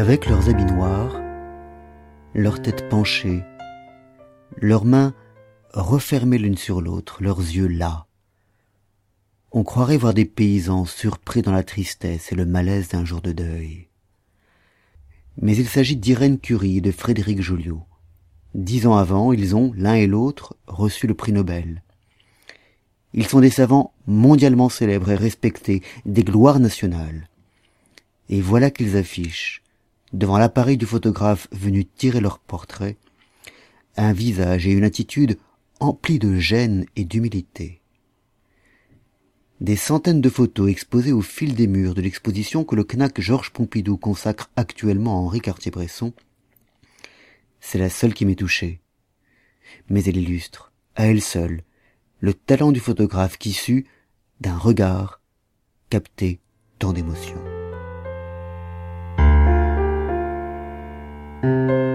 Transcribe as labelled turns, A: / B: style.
A: avec leurs habits noirs, leurs têtes penchées, leurs mains refermées l'une sur l'autre, leurs yeux las. On croirait voir des paysans surpris dans la tristesse et le malaise d'un jour de deuil. Mais il s'agit d'Irène Curie et de Frédéric Joliot. Dix ans avant, ils ont, l'un et l'autre, reçu le prix Nobel. Ils sont des savants mondialement célèbres et respectés, des gloires nationales. Et voilà qu'ils affichent, devant l'appareil du photographe venu tirer leur portrait, un visage et une attitude emplis de gêne et d'humilité. Des centaines de photos exposées au fil des murs de l'exposition que le CNAC Georges Pompidou consacre actuellement à Henri Cartier-Bresson, c'est la seule qui m'est touchée. Mais elle illustre, à elle seule, le talent du photographe qui sut, d'un regard, capter tant d'émotions. Thank you.